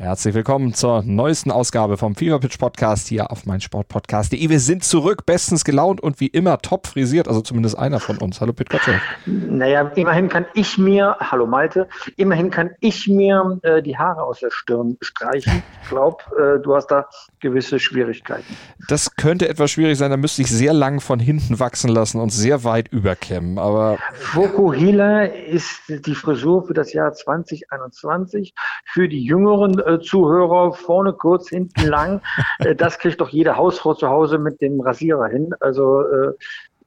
Herzlich willkommen zur neuesten Ausgabe vom Fever Pitch Podcast hier auf meinsportpodcast.de. Wir sind zurück, bestens gelaunt und wie immer top frisiert, also zumindest einer von uns. Hallo Pit Gottschalk. Naja, immerhin kann ich mir, hallo Malte, immerhin kann ich mir äh, die Haare aus der Stirn streichen. Ich glaube, äh, du hast da gewisse Schwierigkeiten. Das könnte etwas schwierig sein, da müsste ich sehr lang von hinten wachsen lassen und sehr weit überkämmen, aber... Fokuhila ist die Frisur für das Jahr 2021. Für die Jüngeren äh, Zuhörer vorne kurz, hinten lang. Äh, das kriegt doch jede Hausfrau zu Hause mit dem Rasierer hin. Also äh,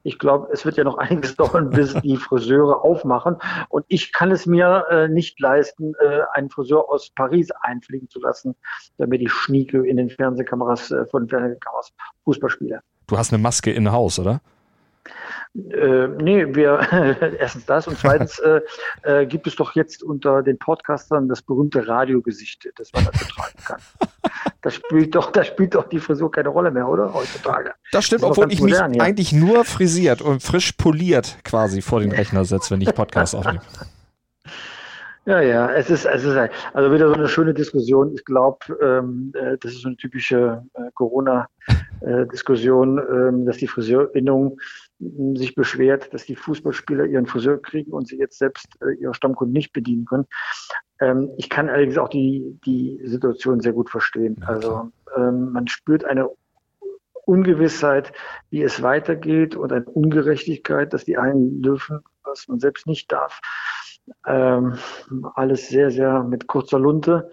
ich glaube, es wird ja noch einiges dauern, bis die Friseure aufmachen. Und ich kann es mir äh, nicht leisten, äh, einen Friseur aus Paris einfliegen zu lassen, damit ich schnieke in den Fernsehkameras äh, von Fernsehkameras Fußball spiele. Du hast eine Maske in Haus, oder? Äh, nee, wir erstens das und zweitens äh, äh, gibt es doch jetzt unter den Podcastern das berühmte Radiogesicht, das man da betreiben kann. Das spielt doch, da spielt doch die Frisur keine Rolle mehr, oder? Heutzutage. Das stimmt, das obwohl ich modern, mich ja. eigentlich nur frisiert und frisch poliert quasi vor den Rechner setze, wenn ich Podcast aufnehme. Ja, ja, es ist, es ist also wieder so eine schöne Diskussion. Ich glaube, ähm, äh, das ist so eine typische äh, Corona-Diskussion, äh, ähm, dass die Friseurinnung sich beschwert, dass die Fußballspieler ihren Friseur kriegen und sie jetzt selbst äh, ihre Stammkunden nicht bedienen können. Ähm, ich kann allerdings auch die, die Situation sehr gut verstehen. Also ähm, man spürt eine Ungewissheit, wie es weitergeht und eine Ungerechtigkeit, dass die einen dürfen, was man selbst nicht darf. Ähm, alles sehr, sehr mit kurzer Lunte,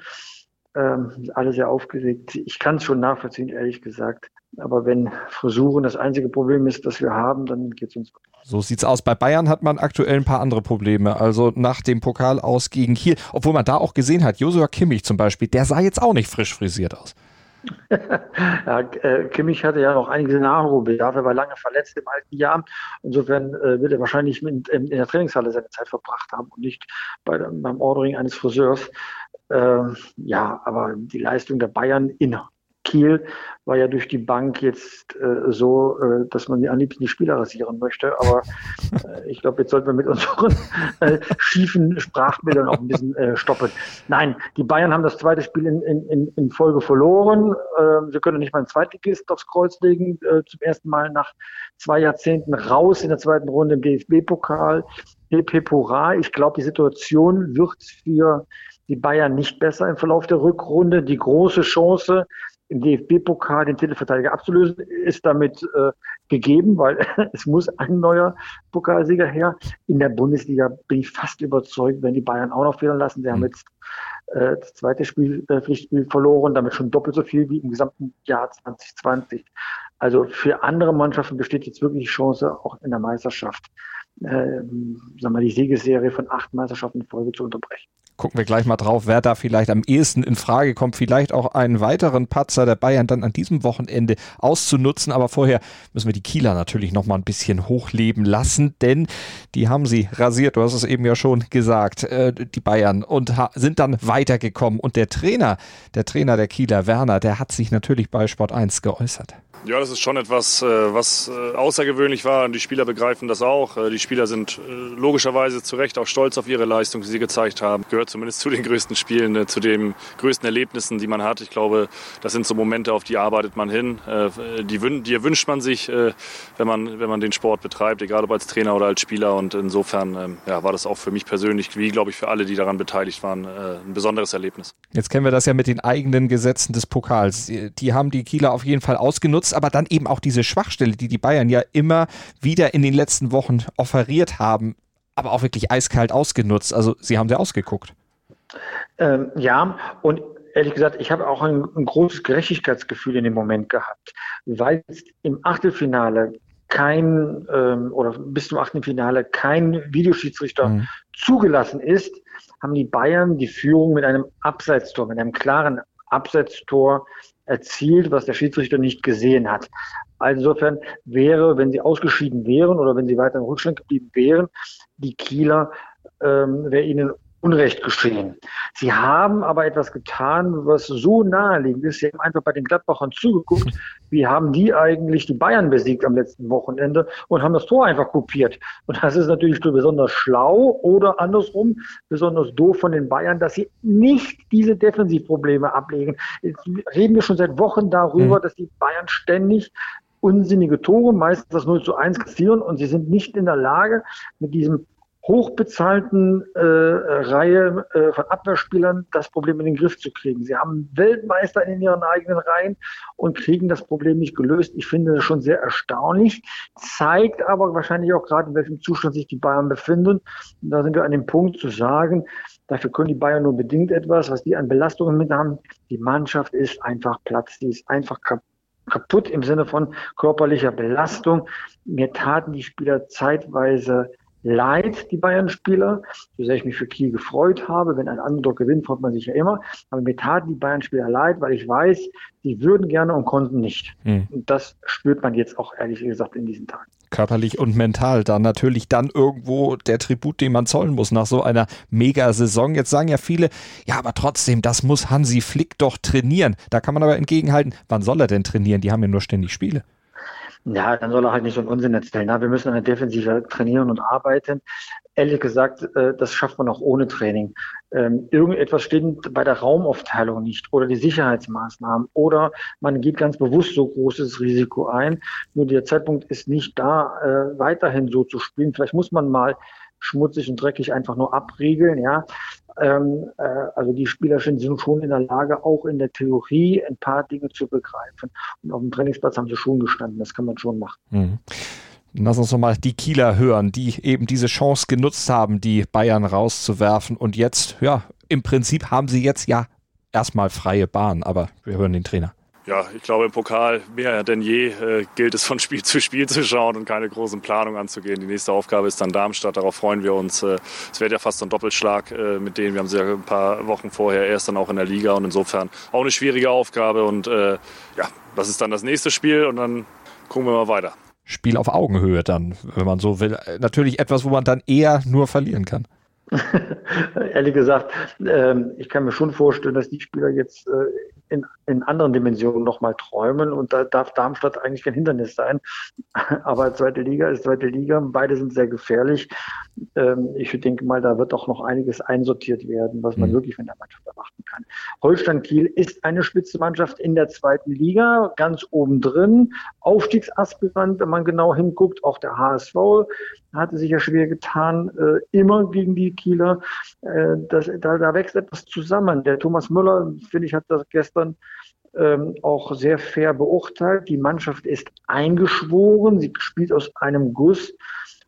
ähm, alle sehr aufgeregt. Ich kann es schon nachvollziehen, ehrlich gesagt. Aber wenn Frisuren das einzige Problem ist, das wir haben, dann geht es uns gut. So sieht's aus. Bei Bayern hat man aktuell ein paar andere Probleme. Also nach dem Pokal aus gegen Kiel, obwohl man da auch gesehen hat, Josua Kimmich zum Beispiel, der sah jetzt auch nicht frisch frisiert aus. Ja, äh, Kimmich hatte ja noch einige Nachholbedarf. Er war lange verletzt im alten Jahr. Insofern äh, wird er wahrscheinlich in, der Trainingshalle seine Zeit verbracht haben und nicht bei, beim Ordering eines Friseurs. Ähm, ja, aber die Leistung der Bayern in Kiel war ja durch die Bank jetzt äh, so, äh, dass man am liebsten die Spieler rasieren möchte. Aber äh, ich glaube, jetzt sollten wir mit unseren äh, schiefen Sprachbildern auch ein bisschen äh, stoppen. Nein, die Bayern haben das zweite Spiel in, in, in Folge verloren. Äh, sie können nicht mal ein Zweitligist aufs Kreuz legen. Äh, zum ersten Mal nach zwei Jahrzehnten raus in der zweiten Runde im DFB-Pokal. Pepora. Ich glaube, die Situation wird für die Bayern nicht besser im Verlauf der Rückrunde. Die große Chance, im DFB-Pokal den Titelverteidiger abzulösen, ist damit äh, gegeben, weil es muss ein neuer Pokalsieger her. In der Bundesliga bin ich fast überzeugt, wenn die Bayern auch noch fehlen lassen. Sie haben mhm. jetzt äh, das zweite Spiel, äh, Pflichtspiel verloren, damit schon doppelt so viel wie im gesamten Jahr 2020. Also für andere Mannschaften besteht jetzt wirklich die Chance, auch in der Meisterschaft, äh, sagen wir die Siegesserie von acht Meisterschaften in Folge zu unterbrechen gucken wir gleich mal drauf, wer da vielleicht am ehesten in Frage kommt, vielleicht auch einen weiteren Patzer der Bayern dann an diesem Wochenende auszunutzen. Aber vorher müssen wir die Kieler natürlich noch mal ein bisschen hochleben lassen, denn die haben sie rasiert. Du hast es eben ja schon gesagt, äh, die Bayern und sind dann weitergekommen. Und der Trainer, der Trainer der Kieler, Werner, der hat sich natürlich bei Sport 1 geäußert. Ja, das ist schon etwas, äh, was äh, außergewöhnlich war die Spieler begreifen das auch. Äh, die Spieler sind logischerweise zu Recht auch stolz auf ihre Leistung, die sie gezeigt haben. Gehört zumindest zu den größten Spielen, zu den größten Erlebnissen, die man hat. Ich glaube, das sind so Momente, auf die arbeitet man hin. Die, die wünscht man sich, wenn man, wenn man den Sport betreibt, egal ob als Trainer oder als Spieler. Und insofern ähm, ja, war das auch für mich persönlich, wie glaube ich für alle, die daran beteiligt waren, ein besonderes Erlebnis. Jetzt kennen wir das ja mit den eigenen Gesetzen des Pokals. Die haben die Kieler auf jeden Fall ausgenutzt nutzt aber dann eben auch diese Schwachstelle, die die Bayern ja immer wieder in den letzten Wochen offeriert haben, aber auch wirklich eiskalt ausgenutzt. Also sie haben sie ausgeguckt. Ähm, ja, und ehrlich gesagt, ich habe auch ein, ein, großes Gerechtigkeitsgefühl in dem Moment gehabt, weil im Achtelfinale kein ähm, oder bis zum Achtelfinale kein Videoschiedsrichter mhm. zugelassen ist, haben die Bayern die Führung mit einem Abseitstor, mit einem klaren Abseitstor erzielt, was der Schiedsrichter nicht gesehen hat. Also insofern wäre, wenn sie ausgeschieden wären oder wenn sie weiter im Rückstand geblieben wären, die Kieler, ähm, wäre ihnen Unrecht geschehen. Sie haben aber etwas getan, was so naheliegend ist. Sie haben einfach bei den Gladbachern zugeguckt, wie haben die eigentlich die Bayern besiegt am letzten Wochenende und haben das Tor einfach kopiert. Und das ist natürlich besonders schlau oder andersrum besonders doof von den Bayern, dass sie nicht diese Defensivprobleme ablegen. Jetzt reden wir schon seit Wochen darüber, mhm. dass die Bayern ständig unsinnige Tore, meistens das 0 zu 1 kassieren und sie sind nicht in der Lage, mit diesem hochbezahlten äh, Reihe äh, von Abwehrspielern das Problem in den Griff zu kriegen. Sie haben Weltmeister in ihren eigenen Reihen und kriegen das Problem nicht gelöst. Ich finde das schon sehr erstaunlich, zeigt aber wahrscheinlich auch gerade, in welchem Zustand sich die Bayern befinden. Und da sind wir an dem Punkt zu sagen, dafür können die Bayern nur bedingt etwas, was die an Belastungen mit haben. Die Mannschaft ist einfach Platz, die ist einfach kaputt im Sinne von körperlicher Belastung. Mir taten die Spieler zeitweise leid, die Bayern-Spieler, so sehr ich mich für Kiel gefreut habe. Wenn ein Underdog gewinnt, freut man sich ja immer. Aber mir taten die Bayern-Spieler leid, weil ich weiß, die würden gerne und konnten nicht. Hm. Und das spürt man jetzt auch ehrlich gesagt in diesen Tagen. Körperlich und mental dann natürlich dann irgendwo der Tribut, den man zollen muss nach so einer Mega-Saison. Jetzt sagen ja viele, ja, aber trotzdem, das muss Hansi Flick doch trainieren. Da kann man aber entgegenhalten, wann soll er denn trainieren? Die haben ja nur ständig Spiele. Ja, dann soll er halt nicht so einen Unsinn erzählen. Na, wir müssen an der Defensive trainieren und arbeiten. Ehrlich gesagt, äh, das schafft man auch ohne Training. Ähm, irgendetwas stimmt bei der Raumaufteilung nicht oder die Sicherheitsmaßnahmen oder man geht ganz bewusst so großes Risiko ein. Nur der Zeitpunkt ist nicht da, äh, weiterhin so zu spielen. Vielleicht muss man mal schmutzig und dreckig einfach nur abriegeln, ja. Ähm, äh, also die Spieler sind schon in der Lage, auch in der Theorie ein paar Dinge zu begreifen. Und auf dem Trainingsplatz haben sie schon gestanden. Das kann man schon machen. Mhm. Lass uns nochmal die Kieler hören, die eben diese Chance genutzt haben, die Bayern rauszuwerfen. Und jetzt, ja, im Prinzip haben sie jetzt ja erstmal freie Bahn, aber wir hören den Trainer ja, ich glaube, im Pokal mehr denn je äh, gilt es von Spiel zu Spiel zu schauen und keine großen Planungen anzugehen. Die nächste Aufgabe ist dann Darmstadt, darauf freuen wir uns. Äh, es wird ja fast ein Doppelschlag äh, mit denen. Wir haben sie ja ein paar Wochen vorher erst dann auch in der Liga und insofern auch eine schwierige Aufgabe. Und äh, ja, das ist dann das nächste Spiel und dann gucken wir mal weiter. Spiel auf Augenhöhe dann, wenn man so will. Natürlich etwas, wo man dann eher nur verlieren kann. Ehrlich gesagt, ähm, ich kann mir schon vorstellen, dass die Spieler jetzt äh, in, in anderen Dimensionen nochmal träumen und da darf Darmstadt eigentlich kein Hindernis sein. Aber zweite Liga ist zweite Liga, beide sind sehr gefährlich. Ähm, ich denke mal, da wird auch noch einiges einsortiert werden, was man mhm. wirklich von der Mannschaft erwarten kann. Holstein Kiel ist eine Spitzenmannschaft in der zweiten Liga, ganz oben drin, Aufstiegsaspirant, wenn man genau hinguckt, auch der HSV hatte sich ja schwer getan, äh, immer gegen die Kieler. Äh, das, da, da wächst etwas zusammen. Der Thomas Müller, finde ich, hat das gestern ähm, auch sehr fair beurteilt. Die Mannschaft ist eingeschworen, sie spielt aus einem Guss.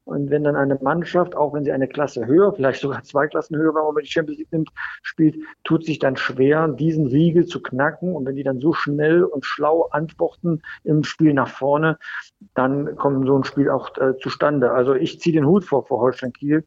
Und wenn dann eine Mannschaft, auch wenn sie eine Klasse höher, vielleicht sogar zwei Klassen höher, wenn man die Champions League nimmt, spielt, tut sich dann schwer, diesen Riegel zu knacken. Und wenn die dann so schnell und schlau antworten im Spiel nach vorne, dann kommt so ein Spiel auch äh, zustande. Also ich ziehe den Hut vor vor Holstein Kiel.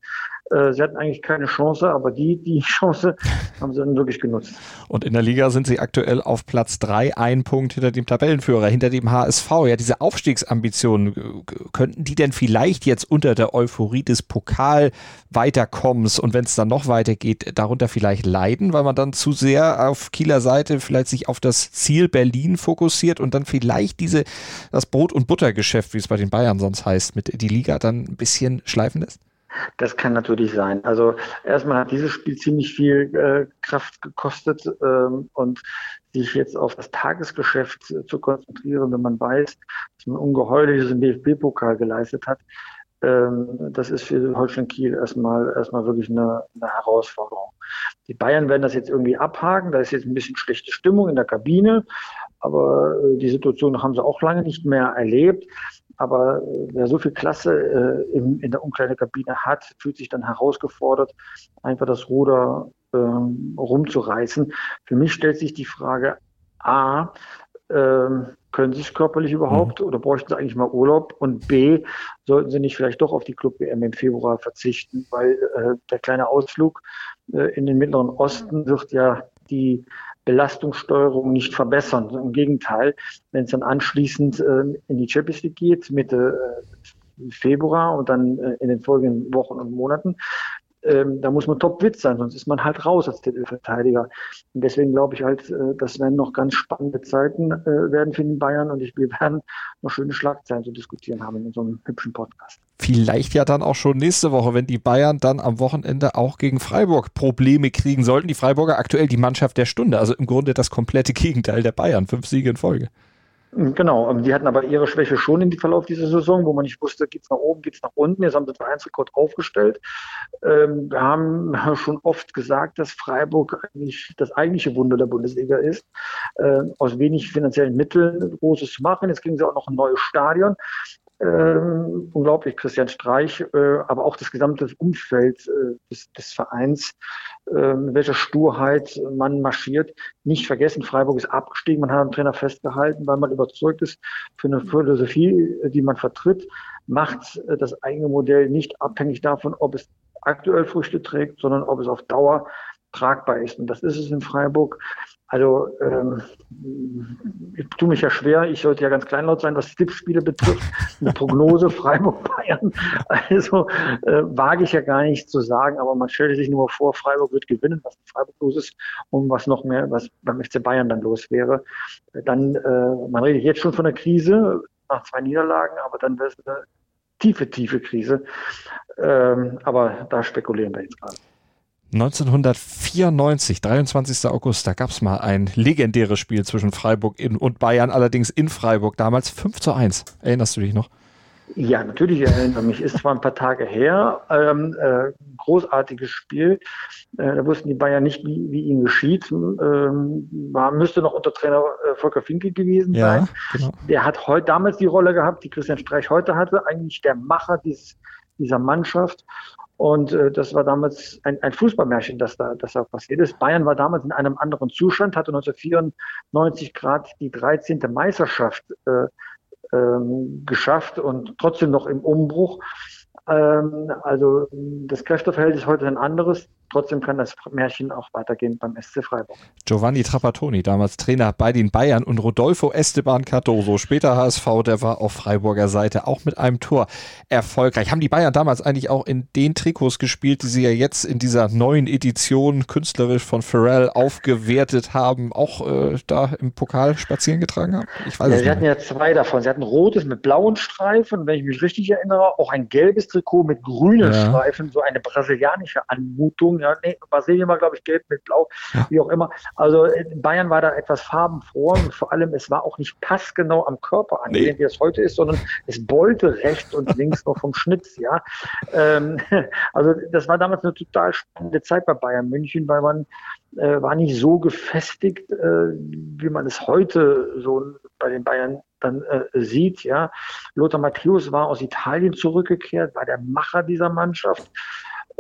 Äh, sie hatten eigentlich keine Chance, aber die, die Chance haben sie dann wirklich genutzt. Und in der Liga sind sie aktuell auf Platz drei, ein Punkt hinter dem Tabellenführer, hinter dem HSV. Ja, diese Aufstiegsambitionen, könnten die denn vielleicht jetzt unter der Euphorie des Pokal weiterkommens und wenn es dann noch weitergeht, darunter vielleicht leiden, weil man dann zu sehr auf Kieler Seite vielleicht sich auf das Ziel Berlin fokussiert und dann vielleicht diese, das Brot- und Buttergeschäft, wie es bei den Bayern sonst heißt, mit die Liga dann ein bisschen schleifen lässt? Das kann natürlich sein. Also erstmal hat dieses Spiel ziemlich viel äh, Kraft gekostet ähm, und sich jetzt auf das Tagesgeschäft äh, zu konzentrieren, wenn man weiß, dass man ungeheuerliches im DFB-Pokal geleistet hat, ähm, das ist für Holstein Kiel erstmal erstmal wirklich eine, eine Herausforderung. Die Bayern werden das jetzt irgendwie abhaken. Da ist jetzt ein bisschen schlechte Stimmung in der Kabine, aber äh, die Situation haben sie auch lange nicht mehr erlebt. Aber äh, wer so viel Klasse äh, in, in der Umkleidekabine hat, fühlt sich dann herausgefordert, einfach das Ruder ähm, rumzureißen. Für mich stellt sich die Frage, A, ähm, können sie es körperlich überhaupt mhm. oder bräuchten sie eigentlich mal Urlaub? Und B, sollten sie nicht vielleicht doch auf die Club-WM im Februar verzichten, weil äh, der kleine Ausflug äh, in den Mittleren Osten wird ja die Belastungssteuerung nicht verbessern. Im Gegenteil, wenn es dann anschließend äh, in die Champions League geht, Mitte äh, Februar und dann äh, in den folgenden Wochen und Monaten, ähm, da muss man topwitz sein, sonst ist man halt raus als Titelverteidiger. Und deswegen glaube ich halt, äh, das werden noch ganz spannende Zeiten äh, werden für den Bayern und ich, wir werden noch schöne Schlagzeilen zu diskutieren haben in unserem hübschen Podcast. Vielleicht ja dann auch schon nächste Woche, wenn die Bayern dann am Wochenende auch gegen Freiburg Probleme kriegen sollten. Die Freiburger aktuell die Mannschaft der Stunde, also im Grunde das komplette Gegenteil der Bayern. Fünf Siege in Folge. Genau, die hatten aber ihre Schwäche schon im Verlauf dieser Saison, wo man nicht wusste, geht's nach oben, geht's nach unten. Jetzt haben sie den Einzelrekord aufgestellt. Ähm, wir haben schon oft gesagt, dass Freiburg eigentlich das eigentliche Wunder der Bundesliga ist, äh, aus wenig finanziellen Mitteln Großes zu machen. Jetzt kriegen sie auch noch ein neues Stadion. Ähm, unglaublich, Christian Streich, äh, aber auch das gesamte Umfeld äh, des, des, Vereins, äh, welcher Sturheit man marschiert. Nicht vergessen, Freiburg ist abgestiegen, man hat am Trainer festgehalten, weil man überzeugt ist für eine Philosophie, die man vertritt, macht äh, das eigene Modell nicht abhängig davon, ob es aktuell Früchte trägt, sondern ob es auf Dauer tragbar ist. Und das ist es in Freiburg. Also ähm, ich tue mich ja schwer, ich sollte ja ganz kleinlaut sein, was Tippspiele betrifft. Eine Prognose Freiburg-Bayern. Also äh, wage ich ja gar nicht zu sagen, aber man stellt sich nur vor, Freiburg wird gewinnen, was in Freiburg los ist und was noch mehr, was beim FC Bayern dann los wäre. Dann, äh, man redet jetzt schon von einer Krise nach zwei Niederlagen, aber dann wäre es eine tiefe, tiefe Krise. Ähm, aber da spekulieren wir jetzt gerade. 1994, 23. August, da gab es mal ein legendäres Spiel zwischen Freiburg und Bayern, allerdings in Freiburg, damals 5 zu 1. Erinnerst du dich noch? Ja, natürlich erinnere mich. Ist zwar ein paar Tage her, ähm, äh, großartiges Spiel. Äh, da wussten die Bayern nicht, wie, wie ihnen geschieht. Ähm, war, müsste noch unter Trainer äh, Volker Finke gewesen ja, sein. Genau. Der hat heute damals die Rolle gehabt, die Christian Streich heute hatte, eigentlich der Macher dieses, dieser Mannschaft. Und äh, das war damals ein, ein Fußballmärchen, das da, das da passiert ist. Bayern war damals in einem anderen Zustand, hatte 1994 Grad die 13. Meisterschaft äh, ähm, geschafft und trotzdem noch im Umbruch. Ähm, also das Kräfteverhältnis ist heute ein anderes. Trotzdem kann das Märchen auch weitergehen beim SC Freiburg. Giovanni Trapattoni, damals Trainer bei den Bayern und Rodolfo Esteban Cardoso, später HSV, der war auf Freiburger Seite auch mit einem Tor erfolgreich. Haben die Bayern damals eigentlich auch in den Trikots gespielt, die sie ja jetzt in dieser neuen Edition künstlerisch von Pharrell aufgewertet haben, auch äh, da im Pokal spazieren getragen haben? Ich weiß ja, sie hatten ja zwei davon. Sie hatten rotes mit blauen Streifen, wenn ich mich richtig erinnere, auch ein gelbes Trikot mit grünen ja. Streifen, so eine brasilianische Anmutung ja, nee, Brasilien war, glaube ich, gelb mit blau, ja. wie auch immer. Also Bayern war da etwas farbenfroh und vor allem, es war auch nicht passgenau am Körper angelehnt, nee. wie es heute ist, sondern es bollte rechts und links noch vom Schnitz, ja. Ähm, also das war damals eine total spannende Zeit bei Bayern München, weil man äh, war nicht so gefestigt, äh, wie man es heute so bei den Bayern dann äh, sieht. Ja, Lothar Matthäus war aus Italien zurückgekehrt, war der Macher dieser Mannschaft.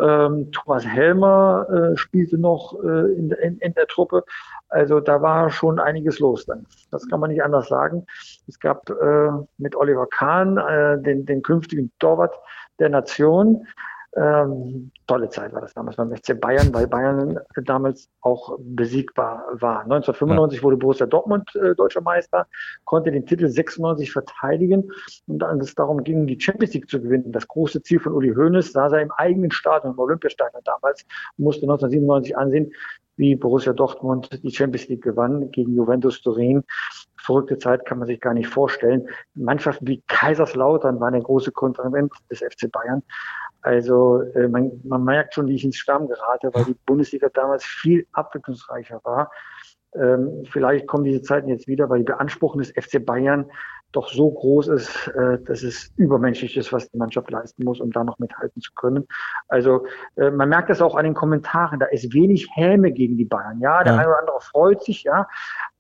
Ähm, Thomas Helmer äh, spielte noch äh, in, in, in, der Truppe. Also da war schon einiges los dann. Das kann man nicht anders sagen. Es gab äh, mit Oliver Kahn äh, den, den künftigen Torwart der Nation. Ähm, tolle Zeit war das damals beim FC Bayern, weil Bayern damals auch besiegbar war. 1995 ja. wurde Borussia Dortmund äh, deutscher Meister, konnte den Titel 96 verteidigen und als es darum ging, die Champions League zu gewinnen, das große Ziel von Uli Hoeneß, saß er im eigenen Stadion, im Olympiastadion damals, musste 1997 ansehen, wie Borussia Dortmund die Champions League gewann gegen Juventus Turin. Verrückte Zeit kann man sich gar nicht vorstellen. Mannschaften wie Kaiserslautern waren der große Konkurrent des FC Bayern. Also äh, man, man merkt schon, wie ich ins Stamm gerate, weil die Bundesliga damals viel abwechslungsreicher war. Ähm, vielleicht kommen diese Zeiten jetzt wieder, weil die Beanspruchung des FC Bayern doch so groß ist, äh, dass es übermenschlich ist, was die Mannschaft leisten muss, um da noch mithalten zu können. Also äh, man merkt das auch an den Kommentaren, da ist wenig Häme gegen die Bayern. Ja, der ja. eine oder andere freut sich, ja,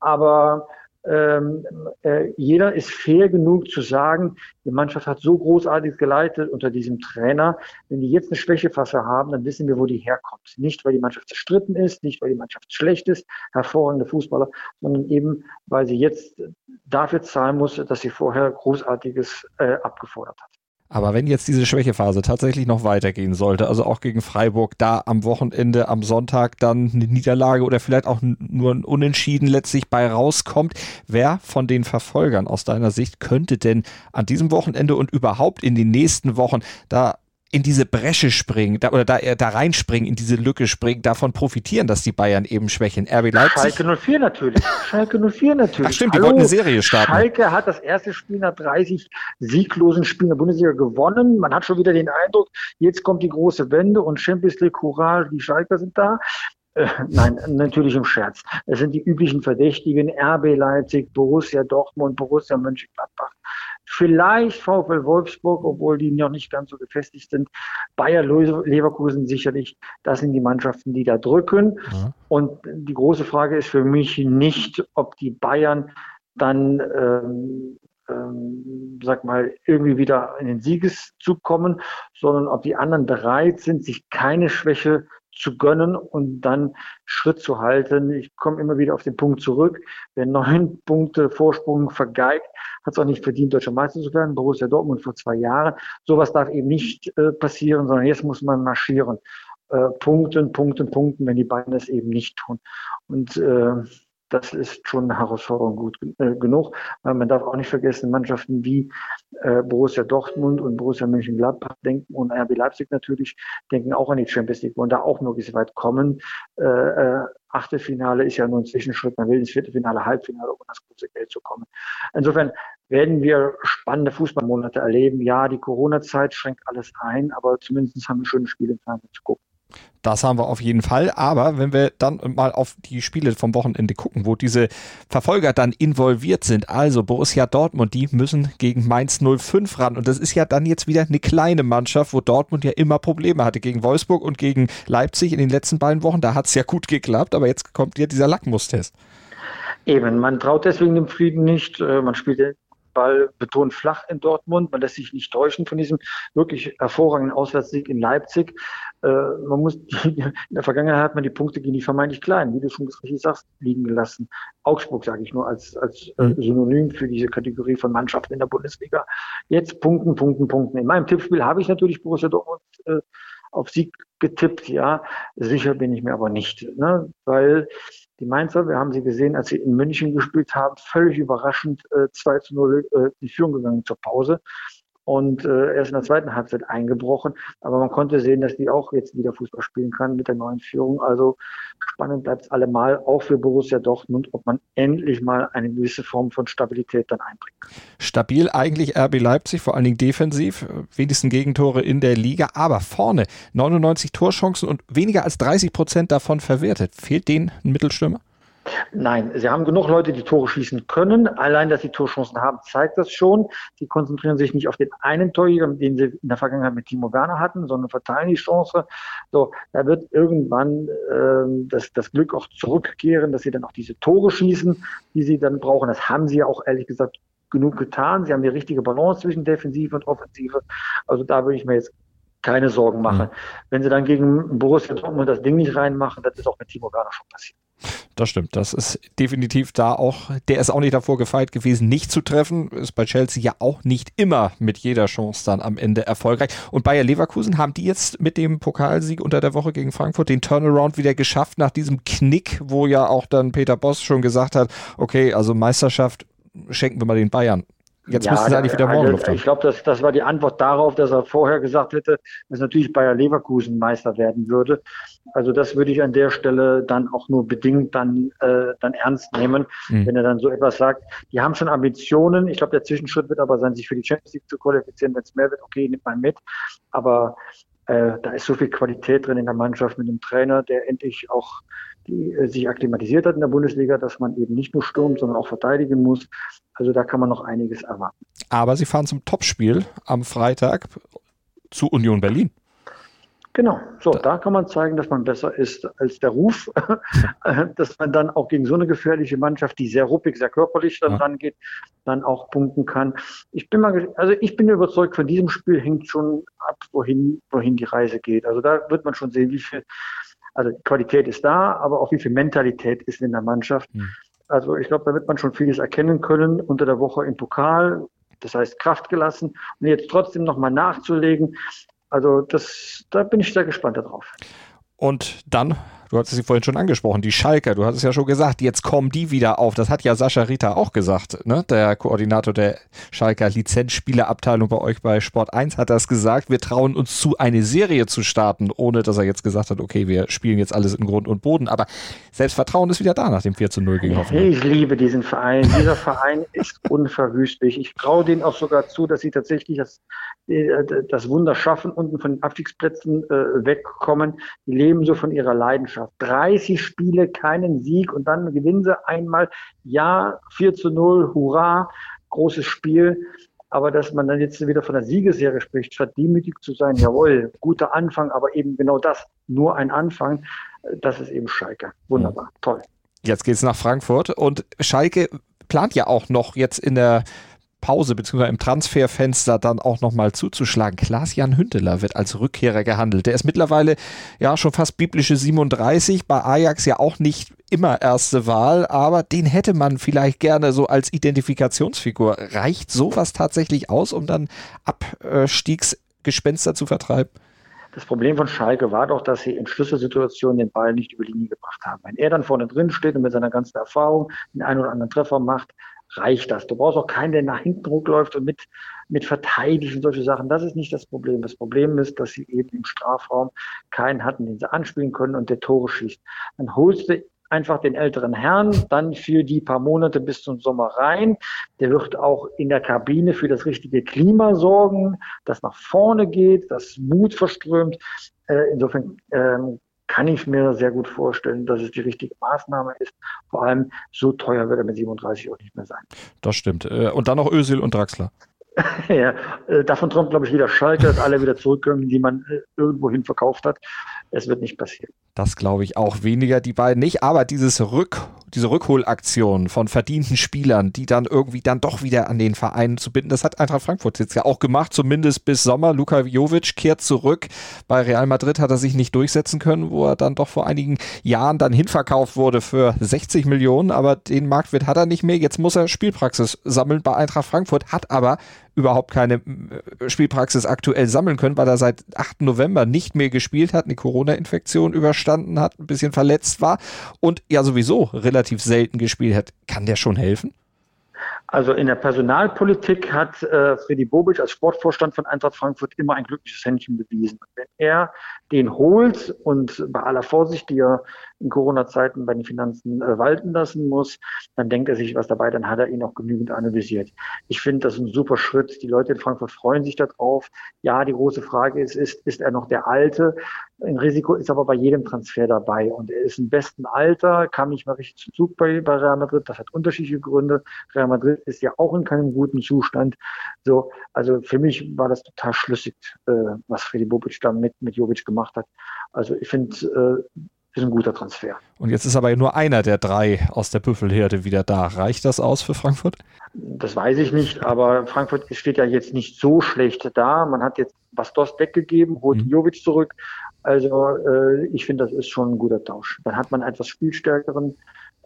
aber ähm, äh, jeder ist fair genug zu sagen, die Mannschaft hat so großartig geleitet unter diesem Trainer. Wenn die jetzt eine Schwächephase haben, dann wissen wir, wo die herkommt. Nicht, weil die Mannschaft zerstritten ist, nicht, weil die Mannschaft schlecht ist, hervorragende Fußballer, sondern eben, weil sie jetzt dafür zahlen muss, dass sie vorher Großartiges äh, abgefordert hat. Aber wenn jetzt diese Schwächephase tatsächlich noch weitergehen sollte, also auch gegen Freiburg, da am Wochenende, am Sonntag dann eine Niederlage oder vielleicht auch nur ein Unentschieden letztlich bei rauskommt, wer von den Verfolgern aus deiner Sicht könnte denn an diesem Wochenende und überhaupt in den nächsten Wochen da in diese Bresche springen da, oder da, äh, da reinspringen, in diese Lücke springen, davon profitieren, dass die Bayern eben schwächen. RB Leipzig. Schalke 04 natürlich. Schalke 04 natürlich. Ach stimmt, die wollten eine Serie starten. Schalke hat das erste Spiel nach 30 sieglosen Spielen der Bundesliga gewonnen. Man hat schon wieder den Eindruck, jetzt kommt die große Wende und Champions League, Courage, die Schalker sind da. Äh, nein, natürlich im Scherz. Es sind die üblichen Verdächtigen, RB Leipzig, Borussia Dortmund, Borussia Mönchengladbach. Vielleicht VfL Wolfsburg, obwohl die noch nicht ganz so gefestigt sind. Bayer Leverkusen sicherlich. Das sind die Mannschaften, die da drücken. Mhm. Und die große Frage ist für mich nicht, ob die Bayern dann, ähm, ähm, sag mal, irgendwie wieder in den Siegeszug kommen, sondern ob die anderen bereit sind, sich keine Schwäche zu gönnen und dann Schritt zu halten. Ich komme immer wieder auf den Punkt zurück. Wer neun Punkte Vorsprung vergeigt, hat es auch nicht verdient, deutscher Meister zu werden. Borussia Dortmund vor zwei Jahren. Sowas darf eben nicht äh, passieren, sondern jetzt muss man marschieren. Äh, punkten, punkten, punkten, wenn die beiden das eben nicht tun. Und äh, das ist schon eine Herausforderung gut äh, genug. Weil man darf auch nicht vergessen, Mannschaften wie äh, Borussia Dortmund und Borussia Mönchengladbach denken und RB Leipzig natürlich denken auch an die Champions League, wollen da auch möglichst weit kommen. Äh, äh, Achtelfinale ist ja nur ein Zwischenschritt. Man will ins Viertelfinale, Halbfinale, um das große Geld zu kommen. Insofern werden wir spannende Fußballmonate erleben. Ja, die Corona-Zeit schränkt alles ein, aber zumindest haben wir schöne Spiele im Fernsehen zu gucken. Das haben wir auf jeden Fall. Aber wenn wir dann mal auf die Spiele vom Wochenende gucken, wo diese Verfolger dann involviert sind, also Borussia Dortmund, die müssen gegen Mainz 05 ran. Und das ist ja dann jetzt wieder eine kleine Mannschaft, wo Dortmund ja immer Probleme hatte gegen Wolfsburg und gegen Leipzig in den letzten beiden Wochen. Da hat es ja gut geklappt, aber jetzt kommt ja dieser Lackmustest. Eben, man traut deswegen dem Frieden nicht. Äh, man spielt Ball betont flach in Dortmund. Man lässt sich nicht täuschen von diesem wirklich hervorragenden Auswärtssieg in Leipzig. Äh, man muss, in der Vergangenheit hat man die Punkte gegen die vermeintlich kleinen, wie du schon richtig sagst, liegen gelassen. Augsburg sage ich nur als, als äh, mhm. Synonym für diese Kategorie von Mannschaften in der Bundesliga. Jetzt Punkten, Punkten, Punkten. In meinem Tippspiel habe ich natürlich Borussia Dortmund äh, auf Sieg getippt, ja. Sicher bin ich mir aber nicht, ne? weil die Mainzer, wir haben sie gesehen, als sie in München gespielt haben, völlig überraschend äh, 2 zu 0 äh, die Führung gegangen zur Pause und äh, erst in der zweiten Halbzeit eingebrochen. Aber man konnte sehen, dass die auch jetzt wieder Fußball spielen kann mit der neuen Führung. Also spannend bleibt es allemal, auch für Borussia Dortmund, ob man endlich mal eine gewisse Form von Stabilität dann einbringt. Stabil eigentlich RB Leipzig, vor allen Dingen defensiv, wenigsten Gegentore in der Liga, aber vorne 99 Torchancen und weniger als 30 Prozent davon verwertet. Fehlt denen ein Mittelstürmer? Nein, sie haben genug Leute, die Tore schießen können. Allein, dass sie Torchancen haben, zeigt das schon. Sie konzentrieren sich nicht auf den einen Torjäger, den sie in der Vergangenheit mit Timo Werner hatten, sondern verteilen die Chance. So, da wird irgendwann äh, das, das Glück auch zurückkehren, dass sie dann auch diese Tore schießen, die sie dann brauchen. Das haben sie ja auch ehrlich gesagt genug getan. Sie haben die richtige Balance zwischen Defensive und Offensive. Also da würde ich mir jetzt keine Sorgen machen. Mhm. Wenn sie dann gegen Borussia Dortmund das Ding nicht reinmachen, das ist auch mit Timo Werner schon passiert. Das stimmt. Das ist definitiv da auch, der ist auch nicht davor gefeit gewesen, nicht zu treffen. Ist bei Chelsea ja auch nicht immer mit jeder Chance dann am Ende erfolgreich. Und Bayer Leverkusen haben die jetzt mit dem Pokalsieg unter der Woche gegen Frankfurt den Turnaround wieder geschafft nach diesem Knick, wo ja auch dann Peter Boss schon gesagt hat, okay, also Meisterschaft schenken wir mal den Bayern. Jetzt ja, müsste es eigentlich wieder morgen also, Ich glaube, das, das war die Antwort darauf, dass er vorher gesagt hätte, dass natürlich Bayer Leverkusen Meister werden würde. Also das würde ich an der Stelle dann auch nur bedingt dann, äh, dann ernst nehmen, mhm. wenn er dann so etwas sagt. Die haben schon Ambitionen. Ich glaube, der Zwischenschritt wird aber sein, sich für die Champions League zu qualifizieren. Wenn es mehr wird, okay, nimmt man mit. Aber äh, da ist so viel Qualität drin in der Mannschaft mit dem Trainer, der endlich auch die äh, sich akklimatisiert hat in der Bundesliga, dass man eben nicht nur stürmt, sondern auch verteidigen muss. Also da kann man noch einiges erwarten. Aber Sie fahren zum Topspiel am Freitag zu Union Berlin. Genau, so, da. da kann man zeigen, dass man besser ist als der Ruf, dass man dann auch gegen so eine gefährliche Mannschaft, die sehr ruppig, sehr körperlich dann ja. rangeht, dann auch punkten kann. Ich bin mal, also ich bin überzeugt, von diesem Spiel hängt schon ab, wohin, wohin die Reise geht. Also da wird man schon sehen, wie viel also Qualität ist da, aber auch wie viel Mentalität ist in der Mannschaft. Mhm. Also ich glaube, da wird man schon vieles erkennen können unter der Woche im Pokal. Das heißt Kraft gelassen und jetzt trotzdem nochmal nachzulegen. Also das, da bin ich sehr gespannt darauf. Und dann du hattest sie vorhin schon angesprochen, die Schalker, du hattest ja schon gesagt, jetzt kommen die wieder auf. Das hat ja Sascha Rita auch gesagt, ne? der Koordinator der Schalker Lizenzspielerabteilung bei euch bei Sport 1 hat das gesagt. Wir trauen uns zu, eine Serie zu starten, ohne dass er jetzt gesagt hat, okay, wir spielen jetzt alles in Grund und Boden. Aber Selbstvertrauen ist wieder da nach dem 4 zu 0 gegen Hoffenheim. Ich liebe diesen Verein. Dieser Verein ist unverwüstlich. Ich traue denen auch sogar zu, dass sie tatsächlich das, äh, das Wunder schaffen, unten von den Abstiegsplätzen äh, wegkommen. Die leben so von ihrer Leidenschaft. 30 Spiele, keinen Sieg und dann gewinnen sie einmal. Ja, 4 zu 0, hurra, großes Spiel. Aber dass man dann jetzt wieder von der Siegesserie spricht, statt demütig zu sein, jawohl, guter Anfang, aber eben genau das, nur ein Anfang, das ist eben Schalke. Wunderbar, toll. Jetzt geht's nach Frankfurt und Schalke plant ja auch noch jetzt in der Pause bzw. im Transferfenster dann auch nochmal zuzuschlagen. Klaas-Jan Hünteler wird als Rückkehrer gehandelt. Der ist mittlerweile ja schon fast biblische 37, bei Ajax ja auch nicht immer erste Wahl, aber den hätte man vielleicht gerne so als Identifikationsfigur. Reicht sowas tatsächlich aus, um dann Abstiegsgespenster zu vertreiben? Das Problem von Schalke war doch, dass sie in Schlüsselsituationen den Ball nicht über die Linie gebracht haben. Wenn er dann vorne drin steht und mit seiner ganzen Erfahrung den einen oder anderen Treffer macht, reicht das. Du brauchst auch keinen, der nach hinten hochläuft und mit, mit verteidigt und solche Sachen. Das ist nicht das Problem. Das Problem ist, dass sie eben im Strafraum keinen hatten, den sie anspielen können und der Tore schießt. Dann holst du einfach den älteren Herrn dann für die paar Monate bis zum Sommer rein. Der wird auch in der Kabine für das richtige Klima sorgen, das nach vorne geht, das Mut verströmt. Äh, insofern ähm, kann ich mir sehr gut vorstellen, dass es die richtige Maßnahme ist. Vor allem so teuer wird er mit 37 auch nicht mehr sein. Das stimmt. Äh, und dann noch Ösil und Draxler. ja, äh, davon träumt, glaube ich, wieder Schalke, dass alle wieder zurückkommen, die man äh, irgendwohin verkauft hat. Es wird nicht passieren. Das glaube ich auch weniger, die beiden nicht. Aber dieses Rück, diese Rückholaktion von verdienten Spielern, die dann irgendwie dann doch wieder an den Verein zu binden, das hat Eintracht Frankfurt jetzt ja auch gemacht, zumindest bis Sommer. Luka Jovic kehrt zurück. Bei Real Madrid hat er sich nicht durchsetzen können, wo er dann doch vor einigen Jahren dann hinverkauft wurde für 60 Millionen. Aber den Marktwert hat er nicht mehr. Jetzt muss er Spielpraxis sammeln bei Eintracht Frankfurt, hat aber überhaupt keine äh, Spielpraxis aktuell sammeln können, weil er seit 8. November nicht mehr gespielt hat, eine Corona-Infektion überstanden hat, ein bisschen verletzt war und ja sowieso relativ selten gespielt hat. Kann der schon helfen? Also in der Personalpolitik hat äh, Freddy Bobic als Sportvorstand von Eintracht Frankfurt immer ein glückliches Händchen bewiesen. Wenn er den holt und bei aller Vorsicht, die er in Corona-Zeiten bei den Finanzen äh, walten lassen muss, dann denkt er sich was dabei, dann hat er ihn auch genügend analysiert. Ich finde das ein super Schritt. Die Leute in Frankfurt freuen sich darauf. Ja, die große Frage ist, ist, ist er noch der Alte? Ein Risiko ist aber bei jedem Transfer dabei und er ist im besten Alter, kam nicht mal richtig zu Zug bei, bei Real Madrid. Das hat unterschiedliche Gründe. Real Madrid ist ja auch in keinem guten Zustand. So, also für mich war das total schlüssig, äh, was Freddy Bobic dann mit, mit Jovic gemacht hat. Also ich finde, äh, ist ein guter Transfer. Und jetzt ist aber nur einer der drei aus der Büffelherde wieder da. Reicht das aus für Frankfurt? Das weiß ich nicht, aber Frankfurt steht ja jetzt nicht so schlecht da. Man hat jetzt Bastos weggegeben, holt mhm. Jovic zurück. Also äh, ich finde, das ist schon ein guter Tausch. Dann hat man einen etwas spielstärkeren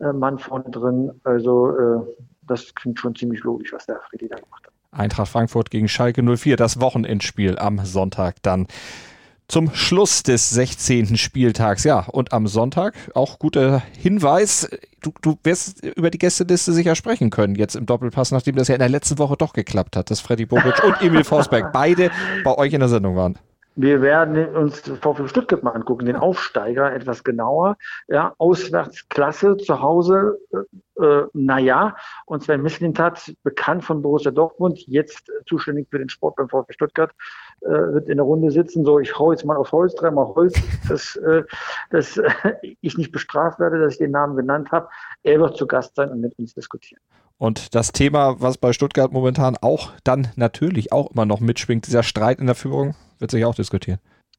äh, Mann vorne drin. Also äh, das klingt schon ziemlich logisch, was der Freddy da gemacht hat. Eintracht Frankfurt gegen Schalke 04, das Wochenendspiel am Sonntag dann zum Schluss des 16. Spieltags. Ja, und am Sonntag auch guter Hinweis. Du, du wirst über die Gästeliste sicher sprechen können, jetzt im Doppelpass, nachdem das ja in der letzten Woche doch geklappt hat, dass Freddy Bobic und Emil Forsberg beide bei euch in der Sendung waren. Wir werden uns VfL Stuttgart mal angucken, den Aufsteiger etwas genauer. Ja, Auswärtsklasse zu Hause, äh, äh naja. Und Sven Mislintat, bekannt von Borussia Dortmund, jetzt zuständig für den Sport beim VfL Stuttgart, äh, wird in der Runde sitzen. So, ich hau jetzt mal auf Holz, dreimal Holz, dass, äh, dass äh, ich nicht bestraft werde, dass ich den Namen genannt habe. Er wird zu Gast sein und mit uns diskutieren. Und das Thema, was bei Stuttgart momentan auch dann natürlich auch immer noch mitschwingt, dieser Streit in der Führung, wird sich auch diskutieren.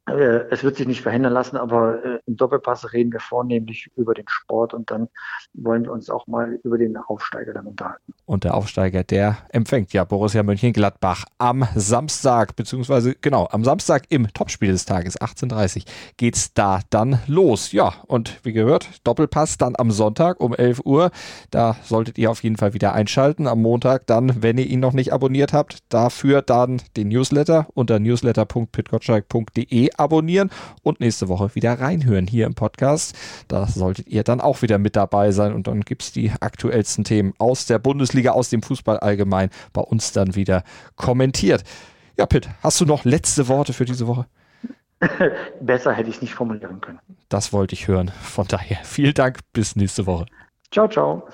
Äh, es wird sich nicht verhindern lassen, aber äh, im Doppelpass reden wir vornehmlich über den Sport und dann wollen wir uns auch mal über den Aufsteiger dann unterhalten. Und der Aufsteiger, der empfängt ja Borussia Mönchengladbach am Samstag, beziehungsweise genau, am Samstag im Topspiel des Tages, 18.30 geht es da dann los. Ja, und wie gehört, Doppelpass dann am Sonntag um 11 Uhr. Da solltet ihr auf jeden Fall wieder einschalten. Am Montag dann, wenn ihr ihn noch nicht abonniert habt, dafür dann den Newsletter unter newsletter.pitgotschalk.de abonnieren und nächste Woche wieder reinhören hier im Podcast. Da solltet ihr dann auch wieder mit dabei sein und dann gibt es die aktuellsten Themen aus der Bundesliga, aus dem Fußball allgemein bei uns dann wieder kommentiert. Ja, Pitt, hast du noch letzte Worte für diese Woche? Besser hätte ich es nicht formulieren können. Das wollte ich hören. Von daher vielen Dank. Bis nächste Woche. Ciao, ciao.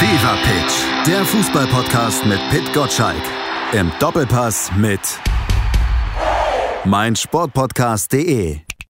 Fever Pitch, der Fußballpodcast mit Pit Gottschalk. Im Doppelpass mit meinsportpodcast.de.